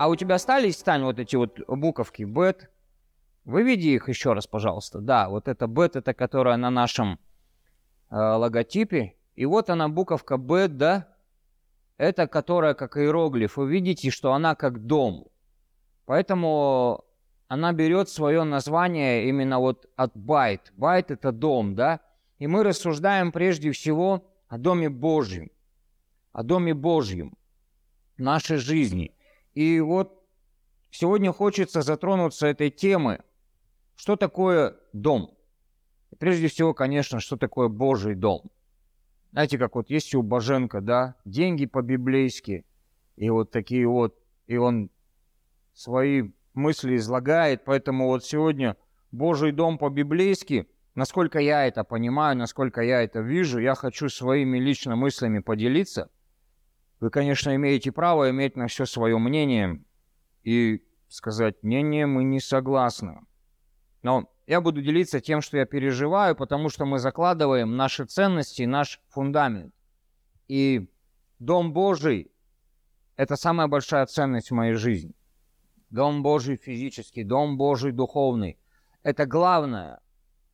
А у тебя остались, Стань, вот эти вот буковки бет? Выведи их еще раз, пожалуйста. Да, вот это бет, это которая на нашем э, логотипе. И вот она, буковка бет, да? Это которая как иероглиф. Вы видите, что она как дом. Поэтому она берет свое название именно вот от байт. Байт – это дом, да? И мы рассуждаем прежде всего о Доме Божьем, о Доме Божьем, нашей жизни. И вот сегодня хочется затронуться этой темы. Что такое дом? прежде всего, конечно, что такое Божий дом? Знаете, как вот есть у Боженко, да, деньги по-библейски, и вот такие вот, и он свои мысли излагает, поэтому вот сегодня Божий дом по-библейски – Насколько я это понимаю, насколько я это вижу, я хочу своими лично мыслями поделиться. Вы, конечно, имеете право иметь на все свое мнение и сказать, мнение мы не согласны. Но я буду делиться тем, что я переживаю, потому что мы закладываем наши ценности, наш фундамент. И Дом Божий – это самая большая ценность в моей жизни. Дом Божий физический, Дом Божий духовный – это главное –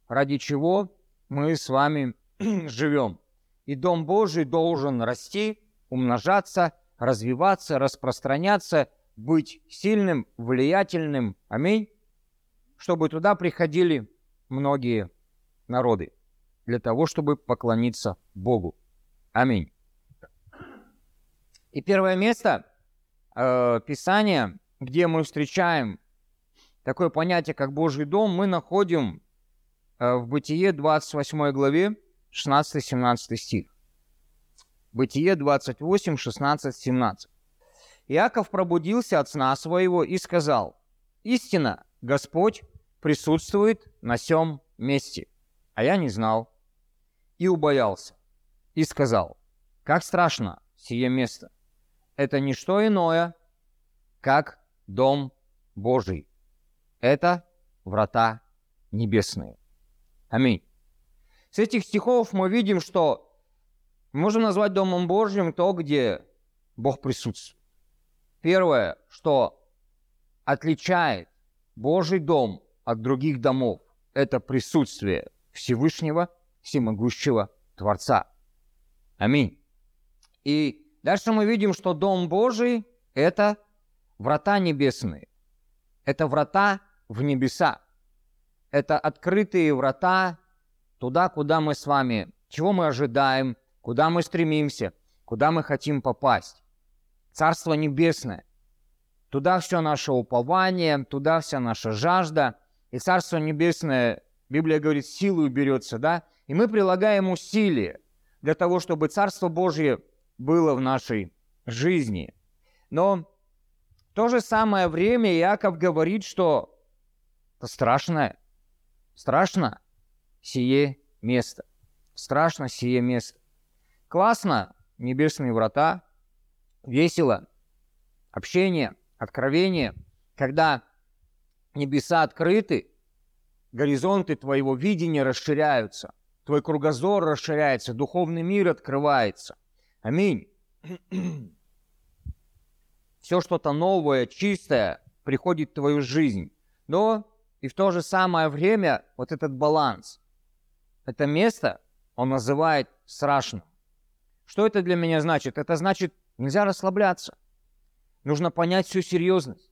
ради чего мы с вами живем. И Дом Божий должен расти, умножаться, развиваться, распространяться, быть сильным, влиятельным. Аминь. Чтобы туда приходили многие народы для того, чтобы поклониться Богу. Аминь. И первое место э, Писания, где мы встречаем такое понятие, как Божий дом, мы находим Э, в Бытие 28 главе 16-17 стих. Бытие 28, 16, 17. Иаков пробудился от сна своего и сказал, «Истина, Господь присутствует на сем месте, а я не знал». И убоялся, и сказал, «Как страшно сие место! Это не что иное, как Дом Божий. Это врата небесные». Аминь. С этих стихов мы видим, что можем назвать Домом Божьим то, где Бог присутствует. Первое, что отличает Божий дом от других домов, это присутствие Всевышнего, Всемогущего Творца. Аминь. И дальше мы видим, что Дом Божий – это врата небесные. Это врата в небеса это открытые врата туда, куда мы с вами, чего мы ожидаем, куда мы стремимся, куда мы хотим попасть. Царство Небесное. Туда все наше упование, туда вся наша жажда. И Царство Небесное, Библия говорит, силу берется, да? И мы прилагаем усилия для того, чтобы Царство Божье было в нашей жизни. Но в то же самое время Иаков говорит, что это страшное – Страшно сие место. Страшно сие место. Классно, небесные врата, весело, общение, откровение, когда небеса открыты, горизонты твоего видения расширяются, твой кругозор расширяется, духовный мир открывается. Аминь. Все что-то новое, чистое приходит в твою жизнь. Но и в то же самое время вот этот баланс, это место он называет страшным. Что это для меня значит? Это значит, нельзя расслабляться. Нужно понять всю серьезность.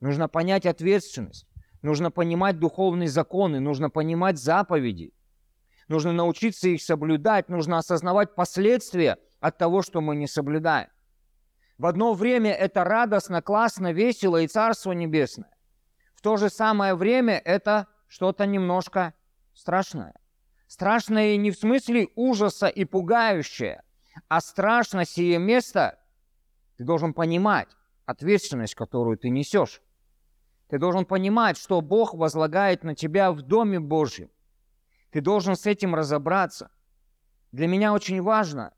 Нужно понять ответственность. Нужно понимать духовные законы. Нужно понимать заповеди. Нужно научиться их соблюдать. Нужно осознавать последствия от того, что мы не соблюдаем. В одно время это радостно, классно, весело и Царство Небесное то же самое время это что-то немножко страшное. Страшное не в смысле ужаса и пугающее, а страшно сие место, ты должен понимать ответственность, которую ты несешь. Ты должен понимать, что Бог возлагает на тебя в Доме Божьем. Ты должен с этим разобраться. Для меня очень важно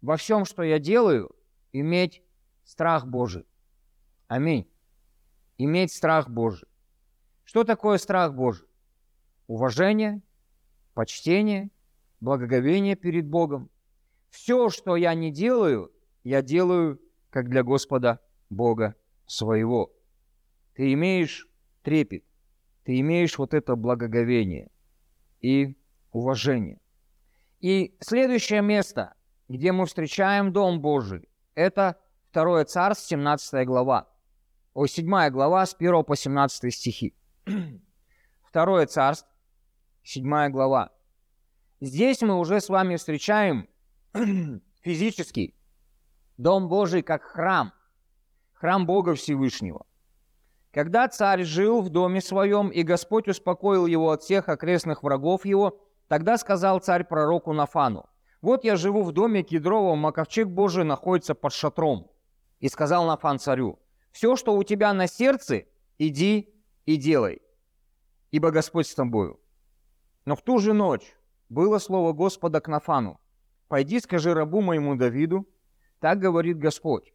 во всем, что я делаю, иметь страх Божий. Аминь. Иметь страх Божий. Что такое страх Божий? Уважение, почтение, благоговение перед Богом. Все, что я не делаю, я делаю как для Господа Бога своего. Ты имеешь трепет, ты имеешь вот это благоговение и уважение. И следующее место, где мы встречаем Дом Божий, это 2 Царств, 17 глава. О, 7 глава с 1 по 17 стихи. 2 Царств, 7 глава. Здесь мы уже с вами встречаем физический Дом Божий как храм, храм Бога Всевышнего. Когда царь жил в доме своем, и Господь успокоил его от всех окрестных врагов его, тогда сказал царь пророку Нафану, «Вот я живу в доме кедровом, а ковчег Божий находится под шатром». И сказал Нафан царю, «Все, что у тебя на сердце, иди и делай, ибо Господь с тобою». Но в ту же ночь было слово Господа к Нафану, «Пойди, скажи рабу моему Давиду, так говорит Господь.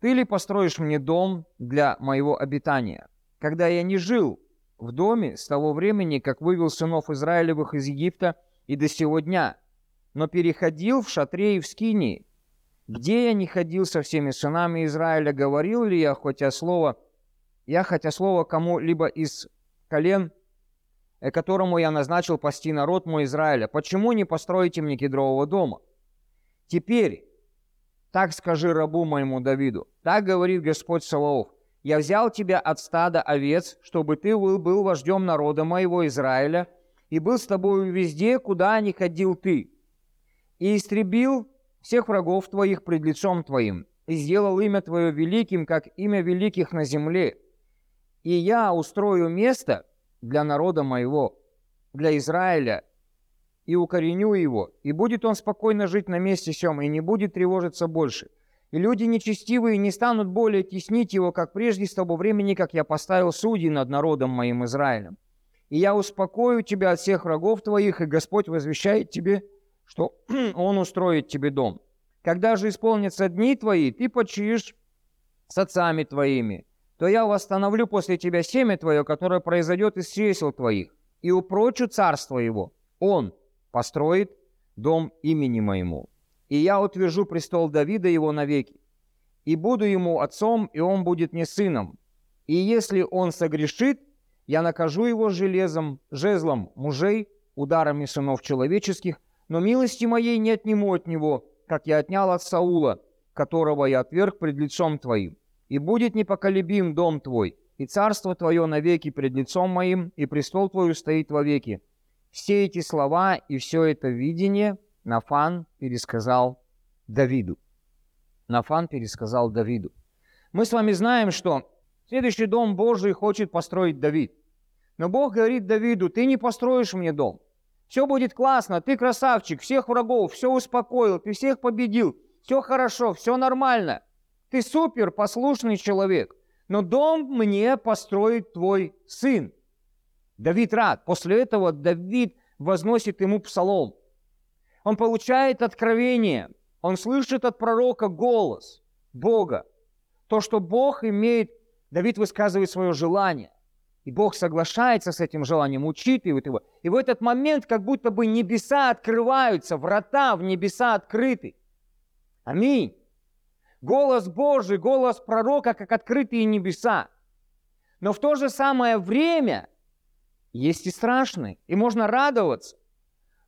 Ты ли построишь мне дом для моего обитания? Когда я не жил в доме с того времени, как вывел сынов Израилевых из Египта и до сего дня, но переходил в шатре и в скинии. Где я не ходил со всеми сынами Израиля, говорил ли я хотя слово, я хотя слово кому-либо из колен, которому я назначил пасти народ мой Израиля, почему не построите мне кедрового дома? Теперь так скажи рабу моему Давиду. Так говорит Господь Саваоф. Я взял тебя от стада овец, чтобы ты был, был вождем народа моего Израиля, и был с тобою везде, куда ни ходил ты. И истребил всех врагов твоих пред лицом твоим, и сделал имя твое великим, как имя великих на земле. И я устрою место для народа моего, для Израиля, и укореню его, и будет он спокойно жить на месте сем, и не будет тревожиться больше. И люди нечестивые не станут более теснить его, как прежде с того времени, как я поставил судей над народом моим Израилем. И я успокою тебя от всех врагов твоих, и Господь возвещает тебе, что Он устроит тебе дом. Когда же исполнятся дни твои, ты почиешь с отцами твоими, то я восстановлю после тебя семя твое, которое произойдет из чресел твоих, и упрочу царство его. Он, построит дом имени моему, и я утвержу престол Давида его навеки, и буду ему отцом, и он будет мне сыном. И если он согрешит, я накажу его железом, жезлом мужей, ударами сынов человеческих, но милости моей не отниму от него, как я отнял от Саула, которого я отверг пред лицом твоим. И будет непоколебим дом твой, и царство твое навеки пред лицом моим, и престол твой стоит вовеки. Все эти слова и все это видение Нафан пересказал Давиду. Нафан пересказал Давиду. Мы с вами знаем, что следующий дом Божий хочет построить Давид. Но Бог говорит Давиду, ты не построишь мне дом. Все будет классно, ты красавчик, всех врагов, все успокоил, ты всех победил, все хорошо, все нормально. Ты супер послушный человек, но дом мне построит твой сын. Давид рад. После этого Давид возносит ему псалом. Он получает откровение. Он слышит от пророка голос Бога. То, что Бог имеет, Давид высказывает свое желание. И Бог соглашается с этим желанием, учитывает его. И в этот момент как будто бы небеса открываются, врата в небеса открыты. Аминь. Голос Божий, голос пророка, как открытые небеса. Но в то же самое время – есть и страшные. И можно радоваться.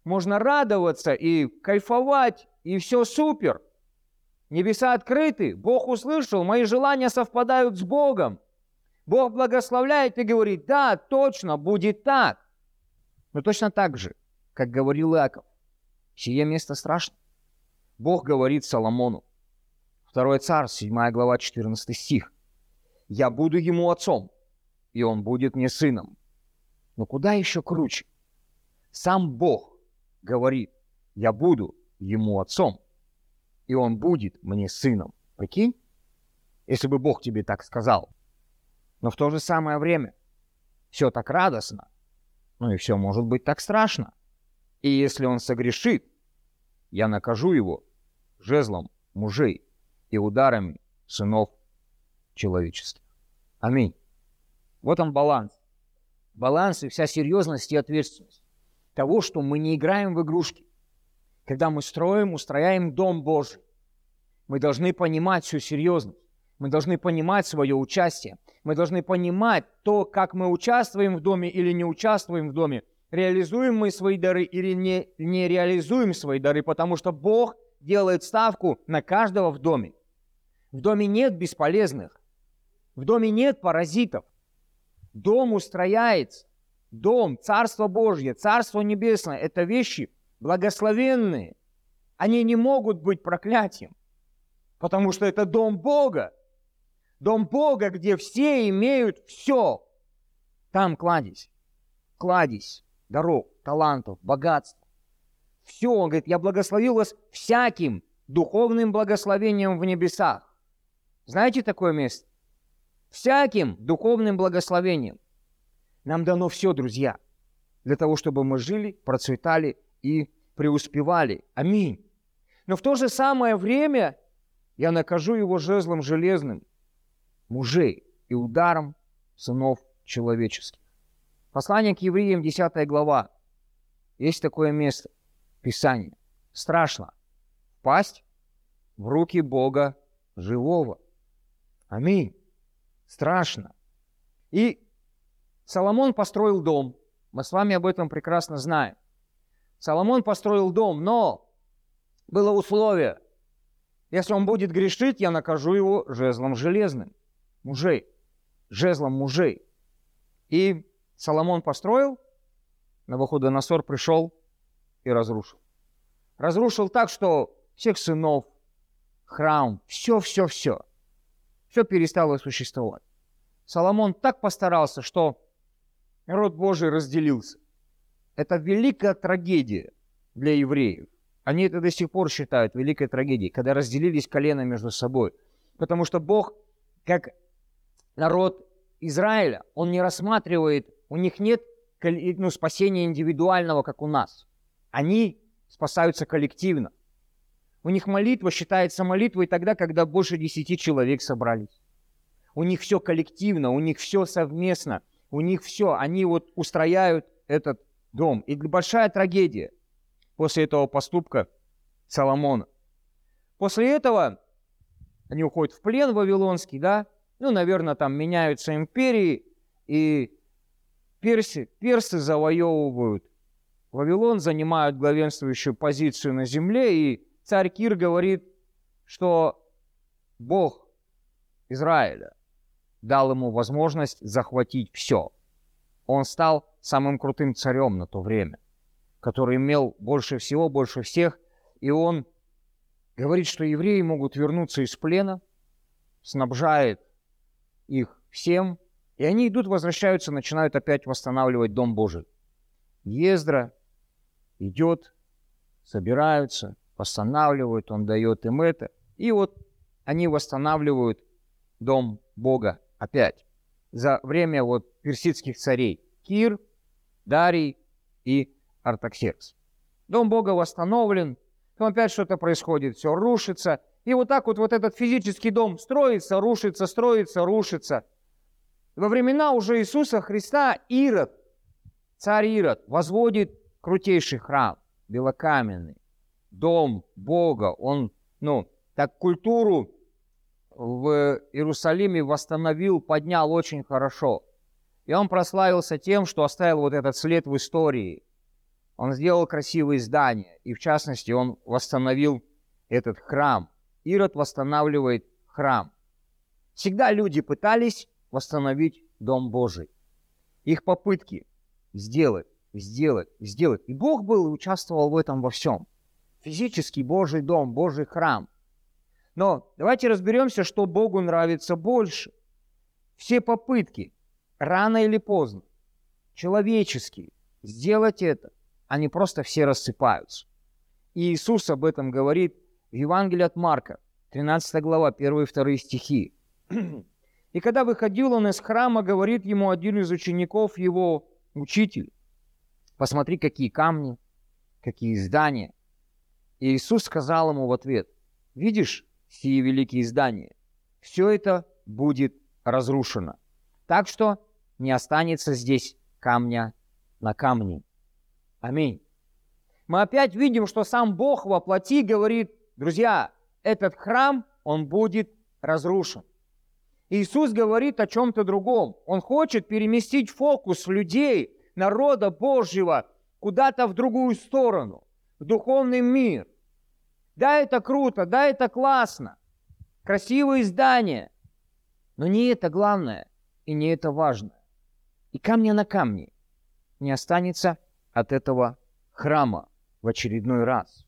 Можно радоваться и кайфовать, и все супер. Небеса открыты, Бог услышал, мои желания совпадают с Богом. Бог благословляет и говорит, да, точно, будет так. Но точно так же, как говорил Иаков, сие место страшно. Бог говорит Соломону, 2 царь, 7 глава, 14 стих. «Я буду ему отцом, и он будет мне сыном. Но куда еще круче? Сам Бог говорит, я буду ему отцом, и он будет мне сыном. Прикинь? Если бы Бог тебе так сказал. Но в то же самое время все так радостно, ну и все может быть так страшно. И если он согрешит, я накажу его жезлом мужей и ударами сынов человечества. Аминь. Вот он баланс баланс и вся серьезность и ответственность того, что мы не играем в игрушки. Когда мы строим, устрояем Дом Божий, мы должны понимать всю серьезность. Мы должны понимать свое участие. Мы должны понимать то, как мы участвуем в доме или не участвуем в доме. Реализуем мы свои дары или не, не реализуем свои дары, потому что Бог делает ставку на каждого в доме. В доме нет бесполезных. В доме нет паразитов. Дом устрояется. Дом, Царство Божье, Царство Небесное – это вещи благословенные. Они не могут быть проклятием, потому что это дом Бога. Дом Бога, где все имеют все. Там кладезь, кладезь, дорог, талантов, богатств. Все, он говорит, я благословил вас всяким духовным благословением в небесах. Знаете такое место? Всяким духовным благословением. Нам дано все, друзья, для того, чтобы мы жили, процветали и преуспевали. Аминь. Но в то же самое время я накажу его жезлом железным мужей и ударом сынов человеческих. Послание к евреям, 10 глава. Есть такое место, Писание. Страшно впасть в руки Бога живого. Аминь. Страшно. И Соломон построил дом. Мы с вами об этом прекрасно знаем. Соломон построил дом, но было условие. Если он будет грешить, я накажу его жезлом железным. Мужей. Жезлом мужей. И Соломон построил, Навуходоносор пришел и разрушил. Разрушил так, что всех сынов, храм, все-все-все все перестало существовать. Соломон так постарался, что народ Божий разделился. Это великая трагедия для евреев. Они это до сих пор считают великой трагедией, когда разделились колено между собой. Потому что Бог, как народ Израиля, Он не рассматривает, у них нет ну, спасения индивидуального, как у нас. Они спасаются коллективно. У них молитва считается молитвой тогда, когда больше десяти человек собрались. У них все коллективно, у них все совместно, у них все, они вот устрояют этот дом. И большая трагедия после этого поступка Соломона. После этого они уходят в плен вавилонский, да, ну, наверное, там меняются империи, и персы, персы завоевывают Вавилон, занимают главенствующую позицию на земле, и царь Кир говорит, что Бог Израиля дал ему возможность захватить все. Он стал самым крутым царем на то время, который имел больше всего, больше всех, и он говорит, что евреи могут вернуться из плена, снабжает их всем, и они идут, возвращаются, начинают опять восстанавливать Дом Божий. Ездра идет, собираются, восстанавливают, он дает им это. И вот они восстанавливают дом Бога опять за время вот персидских царей Кир, Дарий и Артаксеркс. Дом Бога восстановлен, там опять что-то происходит, все рушится. И вот так вот, вот этот физический дом строится, рушится, строится, рушится. Во времена уже Иисуса Христа Ирод, царь Ирод, возводит крутейший храм, белокаменный дом Бога, он, ну, так культуру в Иерусалиме восстановил, поднял очень хорошо. И он прославился тем, что оставил вот этот след в истории. Он сделал красивые здания, и в частности он восстановил этот храм. Ирод восстанавливает храм. Всегда люди пытались восстановить Дом Божий. Их попытки сделать, сделать, сделать. И Бог был и участвовал в этом во всем физический Божий дом, Божий храм. Но давайте разберемся, что Богу нравится больше. Все попытки, рано или поздно, человеческие, сделать это, они просто все рассыпаются. И Иисус об этом говорит в Евангелии от Марка, 13 глава, 1 и 2 стихи. «И когда выходил он из храма, говорит ему один из учеников его, учитель, посмотри, какие камни, какие здания, и Иисус сказал ему в ответ, «Видишь сие великие здания? Все это будет разрушено. Так что не останется здесь камня на камне». Аминь. Мы опять видим, что сам Бог во плоти говорит, друзья, этот храм, он будет разрушен. Иисус говорит о чем-то другом. Он хочет переместить фокус людей, народа Божьего, куда-то в другую сторону, в духовный мир. Да, это круто, да, это классно. Красивые здания. Но не это главное и не это важное. И камня на камне не останется от этого храма в очередной раз.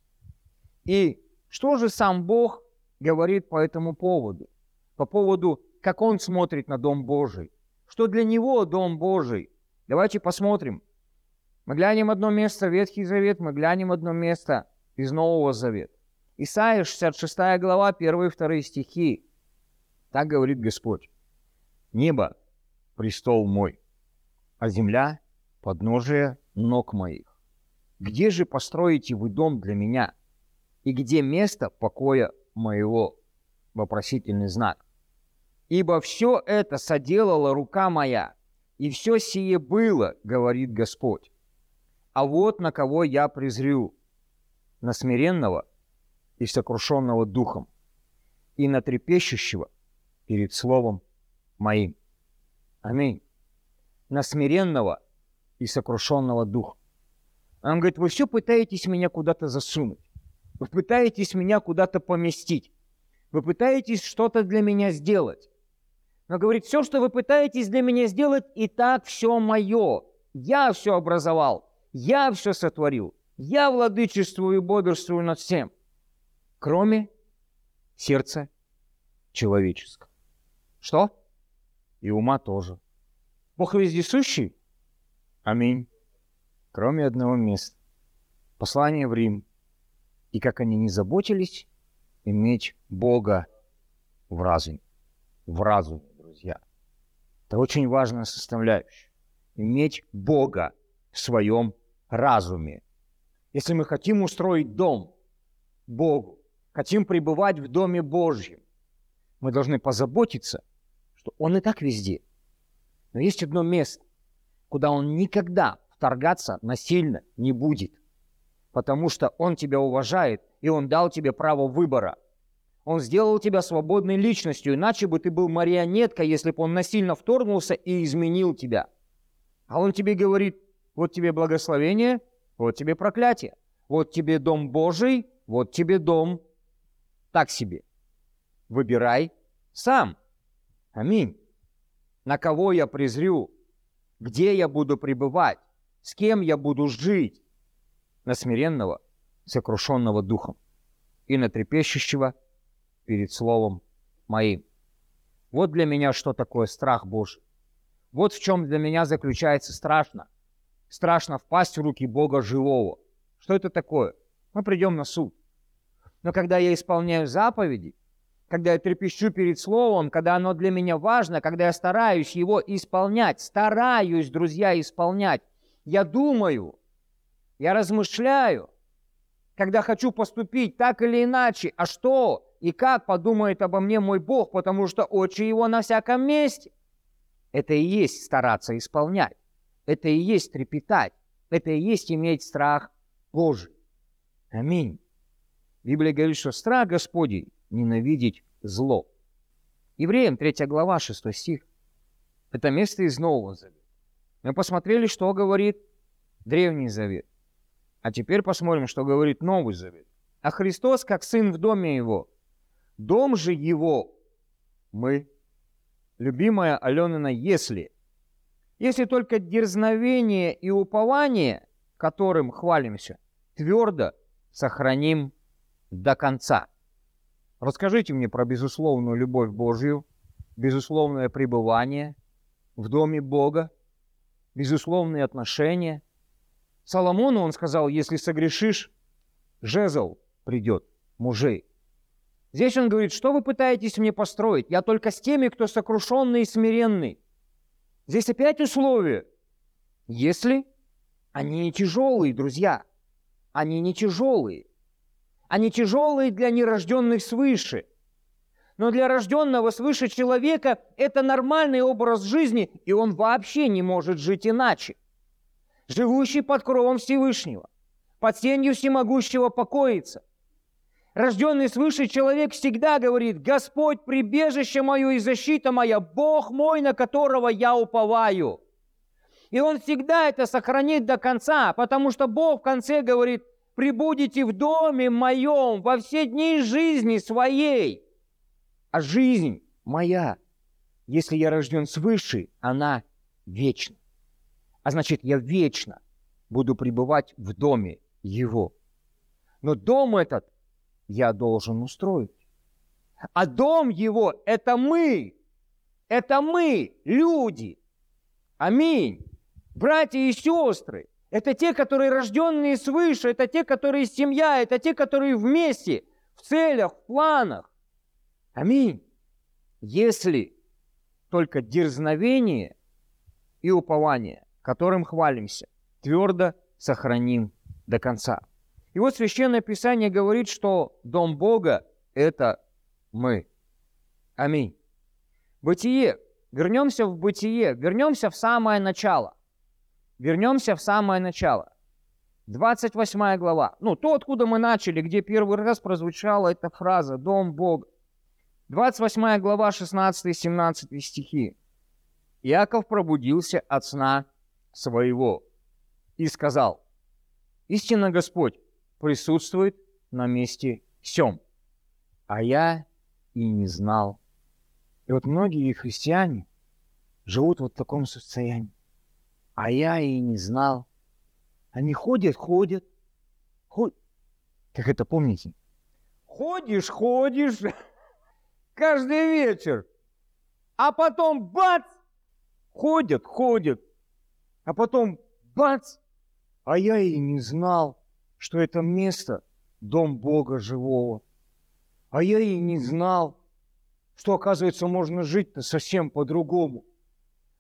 И что же сам Бог говорит по этому поводу? По поводу, как Он смотрит на Дом Божий. Что для Него Дом Божий? Давайте посмотрим. Мы глянем одно место Ветхий Завет, мы глянем одно место из Нового Завета. Исайя 66 глава, 1 и 2 стихи. Так говорит Господь. «Небо – престол мой, а земля – подножие ног моих. Где же построите вы дом для меня? И где место покоя моего?» Вопросительный знак. «Ибо все это соделала рука моя, и все сие было, говорит Господь. А вот на кого я презрю, на смиренного и сокрушенного духом, и на трепещущего перед словом моим. Аминь. На смиренного и сокрушенного духа. Он говорит, вы все пытаетесь меня куда-то засунуть. Вы пытаетесь меня куда-то поместить. Вы пытаетесь что-то для меня сделать. Но говорит, все, что вы пытаетесь для меня сделать, и так все мое. Я все образовал, я все сотворил, я владычествую и бодрствую над всем, кроме сердца человеческого. Что? И ума тоже. Бог вездесущий? Аминь. Кроме одного места. Послание в Рим. И как они не заботились иметь Бога в разуме. В разуме. Это очень важная составляющая. Иметь Бога в своем разуме. Если мы хотим устроить дом Богу, хотим пребывать в Доме Божьем, мы должны позаботиться, что Он и так везде. Но есть одно место, куда Он никогда вторгаться насильно не будет, потому что Он тебя уважает, и Он дал тебе право выбора – он сделал тебя свободной личностью, иначе бы ты был марионеткой, если бы он насильно вторгнулся и изменил тебя. А он тебе говорит, вот тебе благословение, вот тебе проклятие, вот тебе дом Божий, вот тебе дом так себе. Выбирай сам. Аминь. На кого я презрю? Где я буду пребывать? С кем я буду жить? На смиренного, сокрушенного духом и на трепещущего, перед Словом моим. Вот для меня что такое страх Божий. Вот в чем для меня заключается страшно. Страшно впасть в руки Бога живого. Что это такое? Мы придем на суд. Но когда я исполняю заповеди, когда я трепещу перед Словом, когда оно для меня важно, когда я стараюсь его исполнять, стараюсь, друзья, исполнять, я думаю, я размышляю, когда хочу поступить так или иначе, а что? И как подумает обо мне мой Бог, потому что очи его на всяком месте. Это и есть стараться исполнять. Это и есть трепетать. Это и есть иметь страх Божий. Аминь. Библия говорит, что страх Господень ненавидеть зло. Евреям 3 глава 6 стих. Это место из Нового Завета. Мы посмотрели, что говорит Древний Завет. А теперь посмотрим, что говорит Новый Завет. А Христос, как Сын в доме Его, Дом же его мы, любимая Аленина, если, если только дерзновение и упование, которым хвалимся, твердо сохраним до конца. Расскажите мне про безусловную любовь Божью, безусловное пребывание в доме Бога, безусловные отношения. Соломону он сказал, если согрешишь, жезл придет мужей. Здесь он говорит, что вы пытаетесь мне построить? Я только с теми, кто сокрушенный и смиренный. Здесь опять условие. Если они не тяжелые, друзья, они не тяжелые. Они тяжелые для нерожденных свыше. Но для рожденного свыше человека это нормальный образ жизни, и он вообще не может жить иначе. Живущий под кровом Всевышнего, под сенью всемогущего покоится. Рожденный свыше человек всегда говорит, Господь, прибежище мое и защита моя, Бог мой, на которого я уповаю. И он всегда это сохранит до конца, потому что Бог в конце говорит, прибудете в доме моем во все дни жизни своей. А жизнь моя, если я рожден свыше, она вечна. А значит, я вечно буду пребывать в доме его. Но дом этот я должен устроить. А дом его – это мы. Это мы, люди. Аминь. Братья и сестры. Это те, которые рожденные свыше. Это те, которые семья. Это те, которые вместе, в целях, в планах. Аминь. Если только дерзновение и упование, которым хвалимся, твердо сохраним до конца. И вот Священное Писание говорит, что Дом Бога – это мы. Аминь. Бытие. Вернемся в бытие, вернемся в самое начало. Вернемся в самое начало. 28 глава. Ну, то, откуда мы начали, где первый раз прозвучала эта фраза «Дом Бога». 28 глава, 16-17 стихи. Иаков пробудился от сна своего и сказал, «Истинно Господь присутствует на месте всем, а я и не знал». И вот многие христиане живут вот в таком состоянии. А я и не знал. Они ходят, ходят, ходят. Как это помните? Ходишь, ходишь, каждый вечер. А потом бац! Ходят, ходят. А потом бац! А я и не знал, что это место – дом Бога живого. А я и не знал, что, оказывается, можно жить-то совсем по-другому.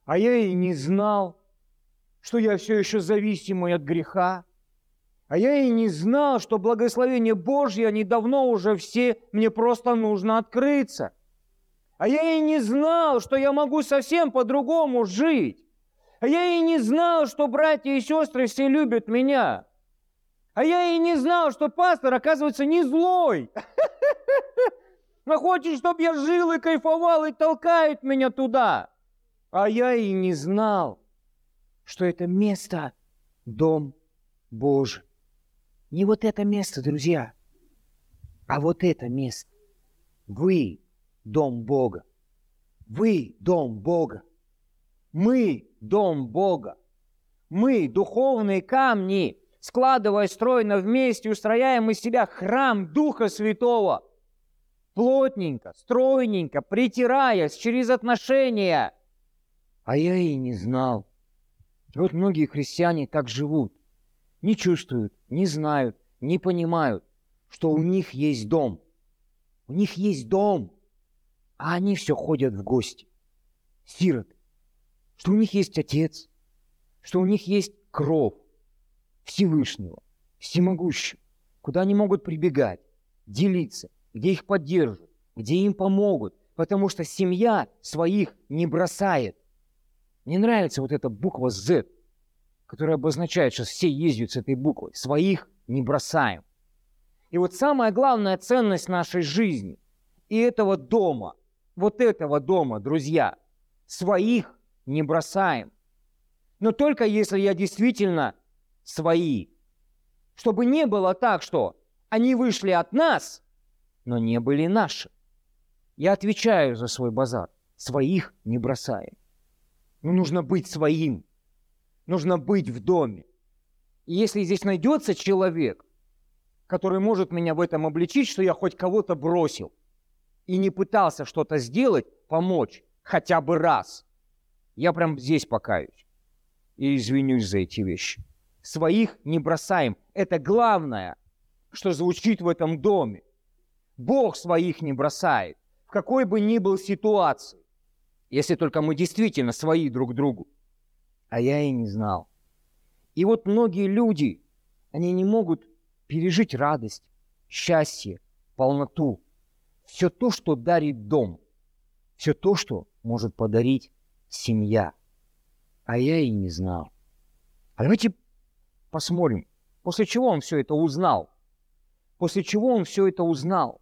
А я и не знал, что я все еще зависимый от греха. А я и не знал, что благословение Божье, они давно уже все, мне просто нужно открыться. А я и не знал, что я могу совсем по-другому жить. А я и не знал, что братья и сестры все любят меня. А я и не знал, что пастор, оказывается, не злой. А хочет, чтобы я жил и кайфовал, и толкает меня туда. А я и не знал, что это место – дом Божий. Не вот это место, друзья, а вот это место. Вы дом Бога. Вы дом Бога. Мы дом Бога. Мы духовные камни, складывая стройно вместе, устрояем из себя храм Духа Святого. Плотненько, стройненько, притираясь через отношения. А я и не знал. Вот многие христиане так живут. Не чувствуют, не знают, не понимают, что у них есть дом. У них есть дом а они все ходят в гости. Сироты. Что у них есть отец, что у них есть кров Всевышнего, всемогущего, куда они могут прибегать, делиться, где их поддержат, где им помогут, потому что семья своих не бросает. Мне нравится вот эта буква Z, которая обозначает, что все ездят с этой буквой. Своих не бросаем. И вот самая главная ценность нашей жизни и этого дома – вот этого дома, друзья. Своих не бросаем. Но только если я действительно свои. Чтобы не было так, что они вышли от нас, но не были наши. Я отвечаю за свой базар. Своих не бросаем. Но нужно быть своим. Нужно быть в доме. И если здесь найдется человек, который может меня в этом обличить, что я хоть кого-то бросил, и не пытался что-то сделать, помочь хотя бы раз, я прям здесь покаюсь и извинюсь за эти вещи. Своих не бросаем. Это главное, что звучит в этом доме. Бог своих не бросает, в какой бы ни был ситуации, если только мы действительно свои друг другу. А я и не знал. И вот многие люди, они не могут пережить радость, счастье, полноту, все то, что дарит дом, все то, что может подарить семья. А я и не знал. А давайте посмотрим, после чего он все это узнал. после чего он все это узнал.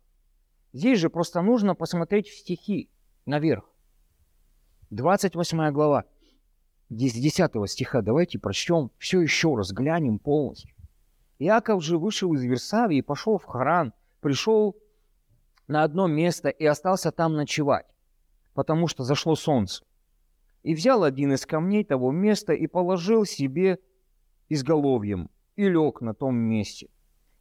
Здесь же просто нужно посмотреть в стихи наверх. 28 глава, 10 стиха. Давайте прочтем все еще раз, глянем полностью. Иаков же вышел из Версавии и пошел в Харан, пришел на одно место и остался там ночевать, потому что зашло солнце. И взял один из камней того места и положил себе изголовьем, и лег на том месте.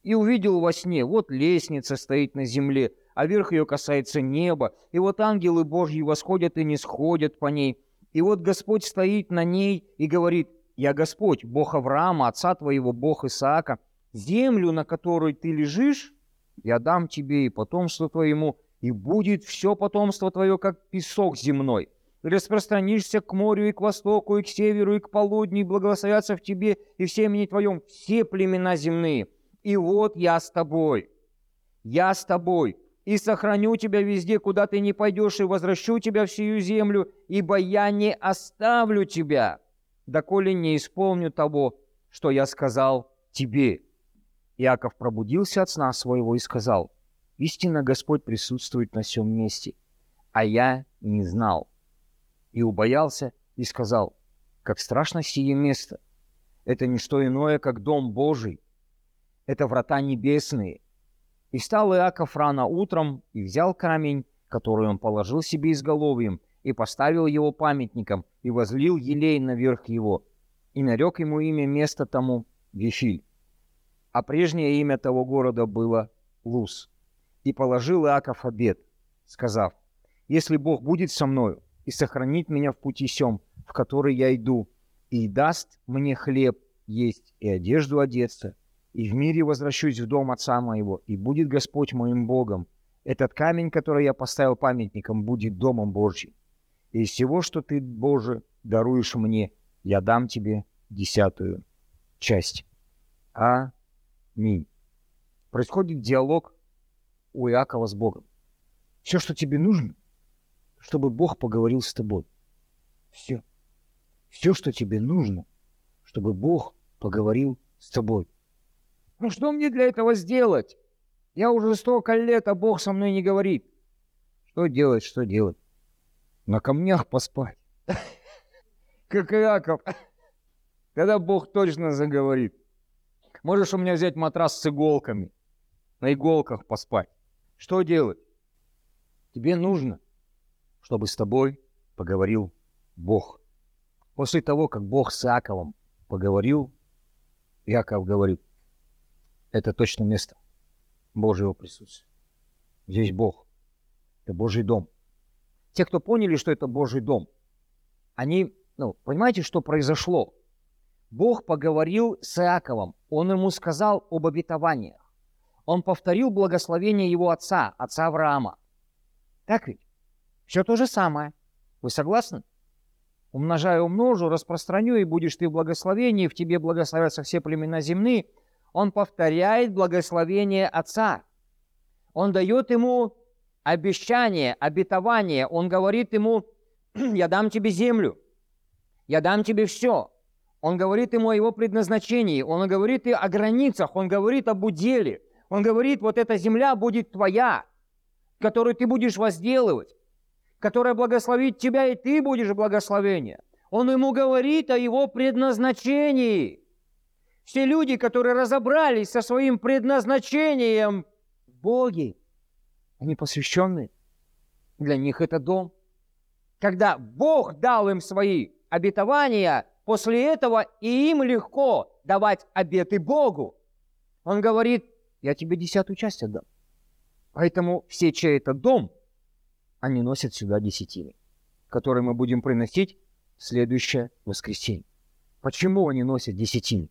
И увидел во сне, вот лестница стоит на земле, а верх ее касается неба, и вот ангелы Божьи восходят и не сходят по ней. И вот Господь стоит на ней и говорит, «Я Господь, Бог Авраама, отца твоего, Бог Исаака, землю, на которой ты лежишь, я дам тебе и потомству твоему, и будет все потомство твое, как песок земной. Распространишься к морю и к востоку, и к северу, и к полудню, и благословятся в тебе и в семени твоем все племена земные. И вот я с тобой, я с тобой, и сохраню тебя везде, куда ты не пойдешь, и возвращу тебя в сию землю, ибо я не оставлю тебя, доколе не исполню того, что я сказал тебе». Иаков пробудился от сна своего и сказал, «Истинно Господь присутствует на всем месте, а я не знал». И убоялся и сказал, «Как страшно сие место! Это не что иное, как дом Божий. Это врата небесные». И встал Иаков рано утром и взял камень, который он положил себе изголовьем, и поставил его памятником, и возлил елей наверх его, и нарек ему имя место тому Вифиль а прежнее имя того города было Луз. И положил Иаков обед, сказав, «Если Бог будет со мною и сохранит меня в пути сем, в который я иду, и даст мне хлеб есть и одежду одеться, и в мире возвращусь в дом отца моего, и будет Господь моим Богом. Этот камень, который я поставил памятником, будет домом Божьим. И из всего, что ты, Боже, даруешь мне, я дам тебе десятую часть. Аминь. Происходит диалог у Иакова с Богом. Все, что тебе нужно, чтобы Бог поговорил с тобой. Все. Все, что тебе нужно, чтобы Бог поговорил с тобой. Ну что мне для этого сделать? Я уже столько лет, а Бог со мной не говорит. Что делать, что делать? На камнях поспать. Как Иаков. Когда Бог точно заговорит. Можешь у меня взять матрас с иголками, на иголках поспать. Что делать? Тебе нужно, чтобы с тобой поговорил Бог. После того, как Бог с Иаковом поговорил, Иаков говорит, это точно место Божьего присутствия. Здесь Бог. Это Божий дом. Те, кто поняли, что это Божий дом, они, ну, понимаете, что произошло? Бог поговорил с Иаковом, он ему сказал об обетованиях. Он повторил благословение его отца, отца Авраама. Так ведь? Все то же самое. Вы согласны? Умножаю, умножу, распространю, и будешь ты в благословении, в тебе благословятся все племена земные. Он повторяет благословение отца. Он дает ему обещание, обетование. Он говорит ему, я дам тебе землю, я дам тебе все. Он говорит ему о его предназначении, он говорит и о границах, он говорит об уделе. Он говорит, вот эта земля будет твоя, которую ты будешь возделывать, которая благословит тебя, и ты будешь благословение. Он ему говорит о его предназначении. Все люди, которые разобрались со своим предназначением в Боге, они посвященные. Для них это дом. Когда Бог дал им свои обетования – После этого и им легко давать обеты Богу. Он говорит, я тебе десятую часть отдам. Поэтому все, чей это дом, они носят сюда десятины, которые мы будем приносить в следующее воскресенье. Почему они носят десятины?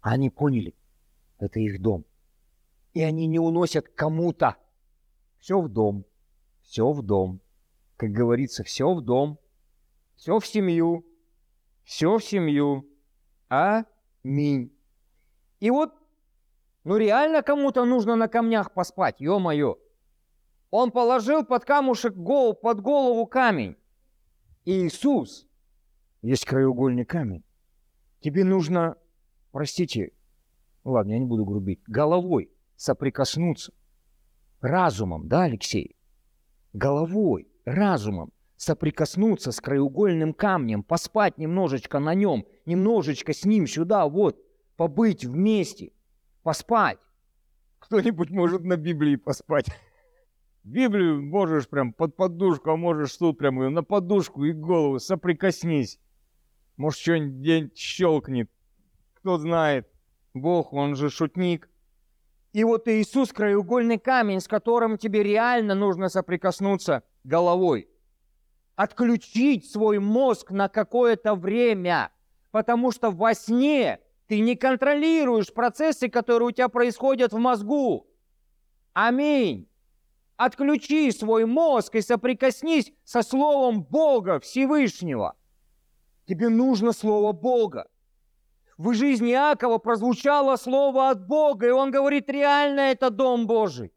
Они поняли, это их дом. И они не уносят кому-то. Все в дом, все в дом. Как говорится, все в дом, все в семью, все в семью. Аминь. И вот, ну реально кому-то нужно на камнях поспать, ё-моё. Он положил под камушек голову, под голову камень. Иисус, есть краеугольный камень. Тебе нужно, простите, ладно, я не буду грубить, головой соприкоснуться разумом, да, Алексей? Головой, разумом соприкоснуться с краеугольным камнем, поспать немножечко на нем, немножечко с ним сюда, вот, побыть вместе, поспать. Кто-нибудь может на Библии поспать. Библию можешь прям под подушку, а можешь тут прям ее на подушку и голову соприкоснись. Может, что-нибудь щелкнет. Кто знает. Бог, он же шутник. И вот Иисус краеугольный камень, с которым тебе реально нужно соприкоснуться головой. Отключить свой мозг на какое-то время. Потому что во сне ты не контролируешь процессы, которые у тебя происходят в мозгу. Аминь. Отключи свой мозг и соприкоснись со Словом Бога Всевышнего. Тебе нужно Слово Бога. В жизни Иакова прозвучало Слово от Бога, и он говорит, реально это Дом Божий.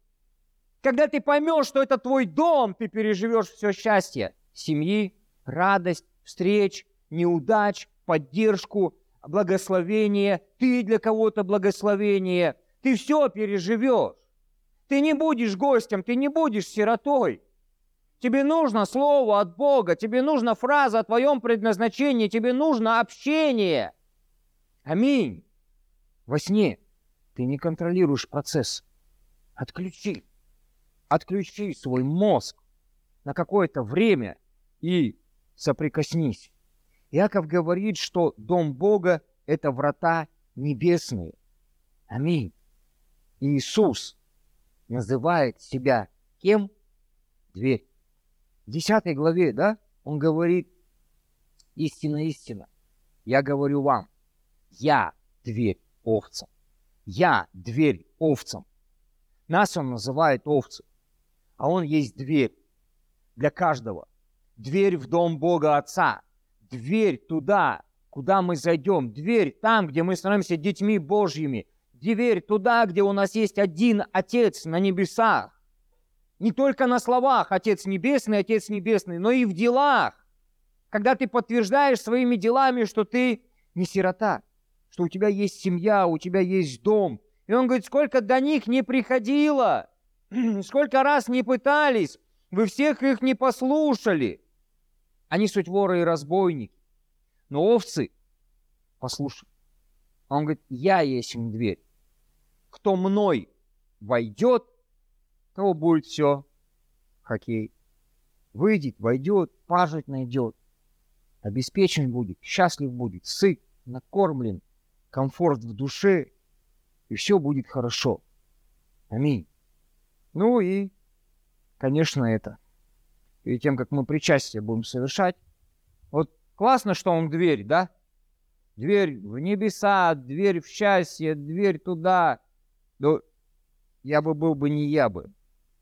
Когда ты поймешь, что это твой дом, ты переживешь все счастье семьи, радость, встреч, неудач, поддержку, благословение. Ты для кого-то благословение. Ты все переживешь. Ты не будешь гостем, ты не будешь сиротой. Тебе нужно слово от Бога, тебе нужна фраза о твоем предназначении, тебе нужно общение. Аминь. Во сне ты не контролируешь процесс. Отключи. Отключи свой мозг на какое-то время и соприкоснись. Иаков говорит, что дом Бога – это врата небесные. Аминь. Иисус называет себя кем? Дверь. В 10 главе, да, он говорит, истина, истина. Я говорю вам, я дверь овцам. Я дверь овцам. Нас он называет овцы, а он есть дверь для каждого. Дверь в дом Бога Отца. Дверь туда, куда мы зайдем. Дверь там, где мы становимся детьми Божьими дверь туда, где у нас есть один Отец на небесах. Не только на словах Отец Небесный, Отец Небесный, но и в делах. Когда ты подтверждаешь своими делами, что ты не сирота, что у тебя есть семья, у тебя есть дом. И он говорит, сколько до них не приходило, сколько раз не пытались, вы всех их не послушали. Они суть воры и разбойники. Но овцы послушали. Он говорит, я есть им дверь кто мной войдет, того будет все хоккей. Выйдет, войдет, пажить найдет, обеспечен будет, счастлив будет, сыт, накормлен, комфорт в душе, и все будет хорошо. Аминь. Ну и, конечно, это. Перед тем, как мы причастие будем совершать, вот классно, что он дверь, да? Дверь в небеса, дверь в счастье, дверь туда, но я бы был бы не я бы,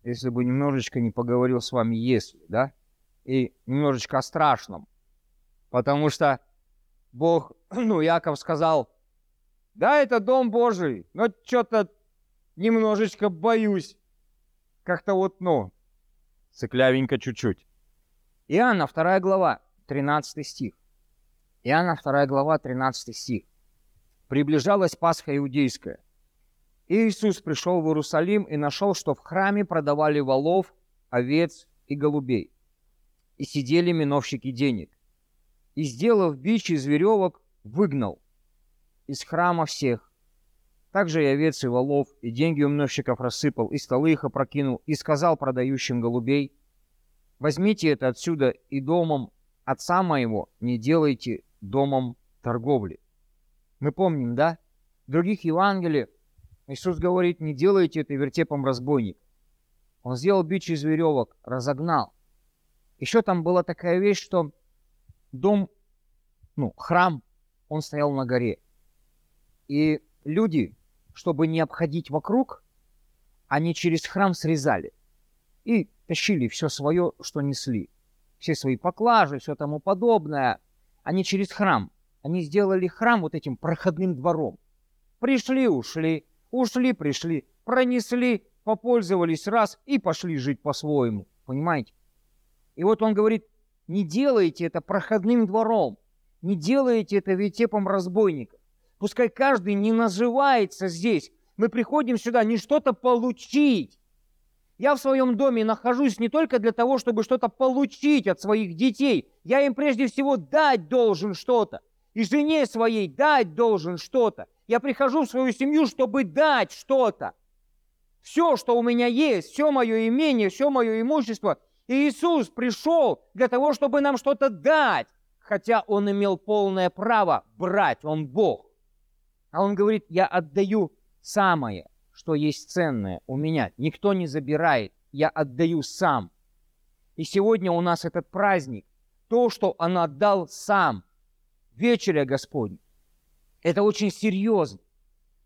если бы немножечко не поговорил с вами «если», да? И немножечко о страшном. Потому что Бог, ну, Яков сказал, да, это дом Божий, но что-то немножечко боюсь. Как-то вот, ну, цыклявенько чуть-чуть. Иоанна, 2 глава, 13 стих. Иоанна, 2 глава, 13 стих. Приближалась Пасха Иудейская. Иисус пришел в Иерусалим и нашел, что в храме продавали волов, овец и голубей. И сидели миновщики денег. И, сделав бич из веревок, выгнал из храма всех. Также и овец, и волов, и деньги у миновщиков рассыпал, и столы их опрокинул, и сказал продающим голубей, «Возьмите это отсюда, и домом отца моего не делайте домом торговли». Мы помним, да? В других Евангелиях Иисус говорит, не делайте это вертепом разбойник. Он сделал бич из веревок, разогнал. Еще там была такая вещь, что дом, ну, храм, он стоял на горе. И люди, чтобы не обходить вокруг, они через храм срезали и тащили все свое, что несли. Все свои поклажи, все тому подобное. Они через храм. Они сделали храм вот этим проходным двором. Пришли, ушли, Ушли, пришли, пронесли, попользовались раз и пошли жить по-своему. Понимаете? И вот он говорит, не делайте это проходным двором, не делайте это вертепом разбойников. Пускай каждый не наживается здесь. Мы приходим сюда не что-то получить. Я в своем доме нахожусь не только для того, чтобы что-то получить от своих детей. Я им прежде всего дать должен что-то. И жене своей дать должен что-то. Я прихожу в свою семью, чтобы дать что-то. Все, что у меня есть, все мое имение, все мое имущество. И Иисус пришел для того, чтобы нам что-то дать. Хотя Он имел полное право брать, Он Бог. А Он говорит, я отдаю самое, что есть ценное у меня. Никто не забирает, я отдаю сам. И сегодня у нас этот праздник, то, что Он отдал сам, вечеря Господня. Это очень серьезно,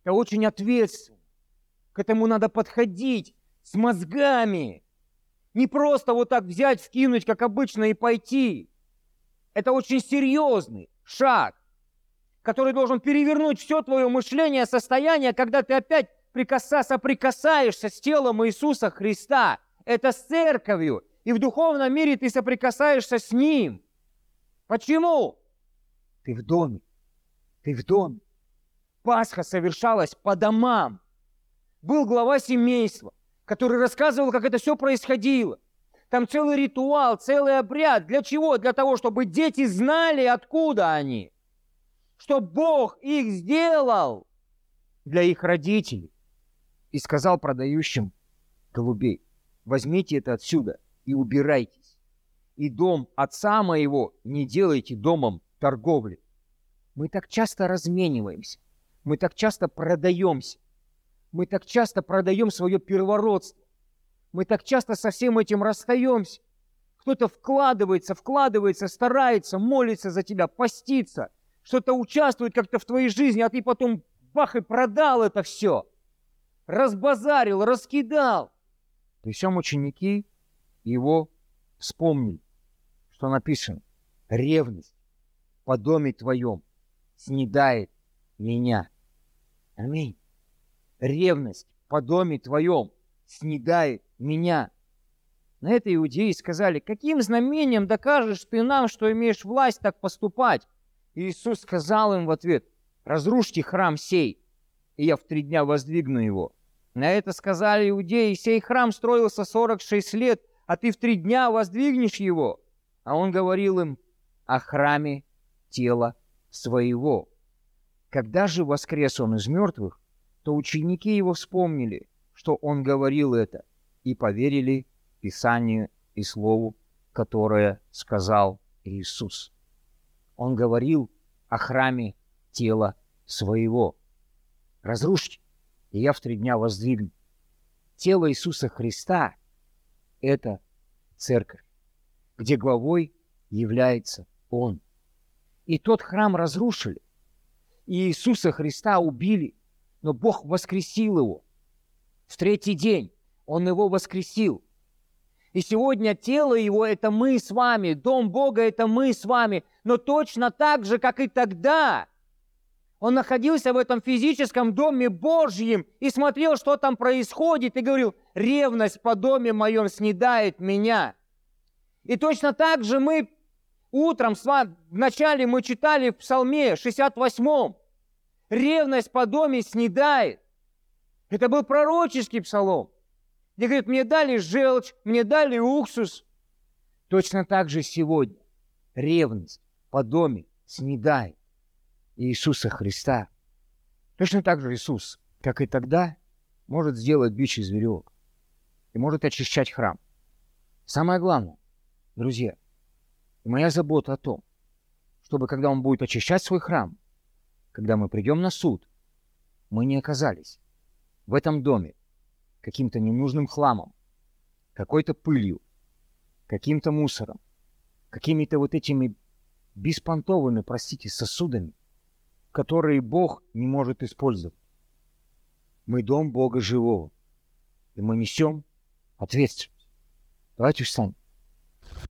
это очень ответственно. К этому надо подходить с мозгами. Не просто вот так взять, вкинуть, как обычно, и пойти. Это очень серьезный шаг который должен перевернуть все твое мышление, состояние, когда ты опять прикаса, соприкасаешься с телом Иисуса Христа. Это с церковью. И в духовном мире ты соприкасаешься с Ним. Почему? Ты в доме. Ты в доме. Пасха совершалась по домам. Был глава семейства, который рассказывал, как это все происходило. Там целый ритуал, целый обряд. Для чего? Для того, чтобы дети знали, откуда они что Бог их сделал для их родителей. И сказал продающим голубей, возьмите это отсюда и убирайтесь. И дом отца моего не делайте домом торговли. Мы так часто размениваемся, мы так часто продаемся, мы так часто продаем свое первородство, мы так часто со всем этим расстаемся. Кто-то вкладывается, вкладывается, старается, молится за тебя, постится – что-то участвует как-то в твоей жизни, а ты потом бах и продал это все. Разбазарил, раскидал. При всем ученики его вспомнили, что написано. Ревность по доме твоем снедает меня. Аминь. Ревность по доме твоем снедает меня. На это иудеи сказали, каким знамением докажешь ты нам, что имеешь власть так поступать? Иисус сказал им в ответ, разрушьте храм сей, и я в три дня воздвигну его. На это сказали иудеи, сей храм строился 46 лет, а ты в три дня воздвигнешь его. А он говорил им о храме тела своего. Когда же воскрес он из мертвых, то ученики его вспомнили, что он говорил это, и поверили Писанию и Слову, которое сказал Иисус. Он говорил о храме тела своего. Разрушьте, и я в три дня воздвигну. Тело Иисуса Христа — это церковь, где главой является Он. И тот храм разрушили, и Иисуса Христа убили, но Бог воскресил его. В третий день Он его воскресил. И сегодня тело его – это мы с вами, дом Бога – это мы с вами. Но точно так же, как и тогда, он находился в этом физическом доме Божьем и смотрел, что там происходит, и говорил, ревность по доме моем снедает меня. И точно так же мы утром, вначале мы читали в Псалме 68-м, ревность по доме снедает. Это был пророческий псалом где говорит, мне дали желчь, мне дали уксус. Точно так же сегодня ревность по доме снедает Иисуса Христа. Точно так же Иисус, как и тогда, может сделать бич из веревок и может очищать храм. Самое главное, друзья, моя забота о том, чтобы когда Он будет очищать свой храм, когда мы придем на суд, мы не оказались в этом доме каким-то ненужным хламом, какой-то пылью, каким-то мусором, какими-то вот этими беспонтовыми, простите, сосудами, которые Бог не может использовать. Мы дом Бога живого, и мы несем ответственность. Давайте встанем.